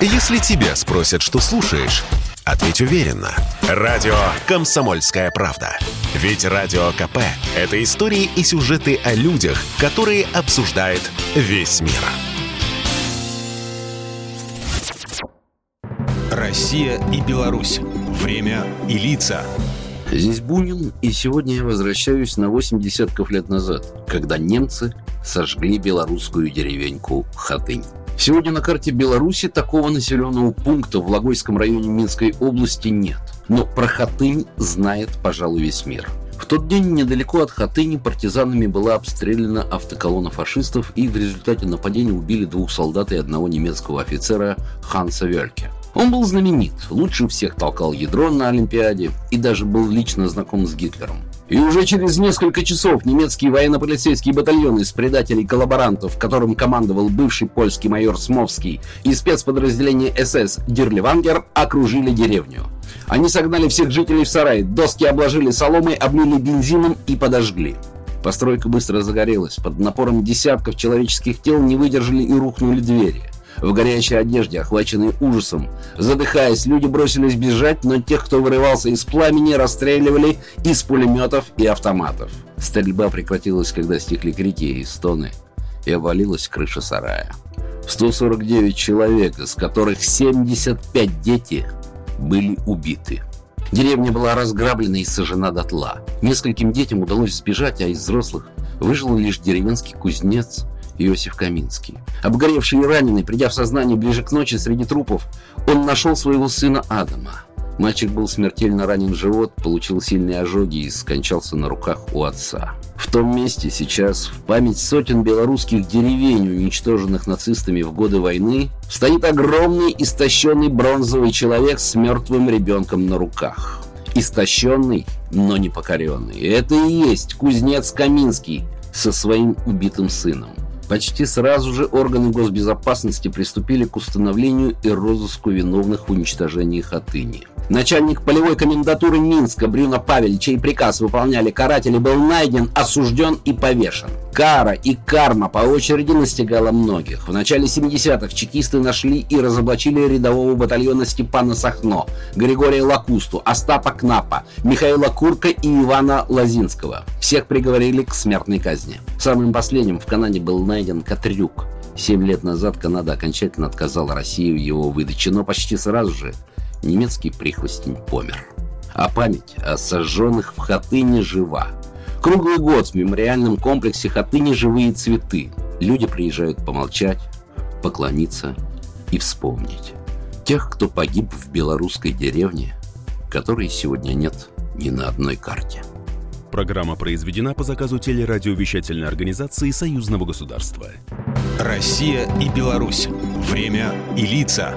Если тебя спросят, что слушаешь, ответь уверенно. Радио «Комсомольская правда». Ведь Радио КП – это истории и сюжеты о людях, которые обсуждает весь мир. Россия и Беларусь. Время и лица. Здесь Бунин, и сегодня я возвращаюсь на 8 десятков лет назад, когда немцы сожгли белорусскую деревеньку Хатынь. Сегодня на карте Беларуси такого населенного пункта в Логойском районе Минской области нет. Но про Хатынь знает, пожалуй, весь мир. В тот день недалеко от Хатыни партизанами была обстреляна автоколонна фашистов, и в результате нападения убили двух солдат и одного немецкого офицера Ханса Вельке. Он был знаменит, лучше всех толкал ядро на Олимпиаде и даже был лично знаком с Гитлером. И уже через несколько часов немецкие военно-полицейские батальоны из предателей-коллаборантов, которым командовал бывший польский майор Смовский и спецподразделение СС Дирливангер, окружили деревню. Они согнали всех жителей в сарай, доски обложили соломой, облили бензином и подожгли. Постройка быстро загорелась. Под напором десятков человеческих тел не выдержали и рухнули двери – в горячей одежде, охваченные ужасом. Задыхаясь, люди бросились бежать, но тех, кто вырывался из пламени, расстреливали из пулеметов и автоматов. Стрельба прекратилась, когда стихли крики и стоны, и обвалилась крыша сарая. 149 человек, из которых 75 дети, были убиты. Деревня была разграблена и сожжена дотла. Нескольким детям удалось сбежать, а из взрослых выжил лишь деревенский кузнец, Иосиф Каминский. Обгоревший и раненый, придя в сознание ближе к ночи среди трупов, он нашел своего сына Адама. Мальчик был смертельно ранен в живот, получил сильные ожоги и скончался на руках у отца. В том месте сейчас, в память сотен белорусских деревень, уничтоженных нацистами в годы войны, стоит огромный истощенный бронзовый человек с мертвым ребенком на руках. Истощенный, но не покоренный. Это и есть кузнец Каминский со своим убитым сыном. Почти сразу же органы госбезопасности приступили к установлению и розыску виновных в уничтожении Хатыни. Начальник полевой комендатуры Минска Брюно Павель, чей приказ выполняли каратели, был найден, осужден и повешен. Кара и карма по очереди настигала многих. В начале 70-х чекисты нашли и разоблачили рядового батальона Степана Сахно, Григория Лакусту, Остапа Кнапа, Михаила Курка и Ивана Лазинского. Всех приговорили к смертной казни. Самым последним в Канаде был найден Катрюк. Семь лет назад Канада окончательно отказала России в его выдаче, но почти сразу же немецкий прихвостень помер. А память о сожженных в Хатыне жива. Круглый год в мемориальном комплексе Хатыни живые цветы. Люди приезжают помолчать, поклониться и вспомнить. Тех, кто погиб в белорусской деревне, которой сегодня нет ни на одной карте. Программа произведена по заказу телерадиовещательной организации Союзного государства. Россия и Беларусь. Время и лица.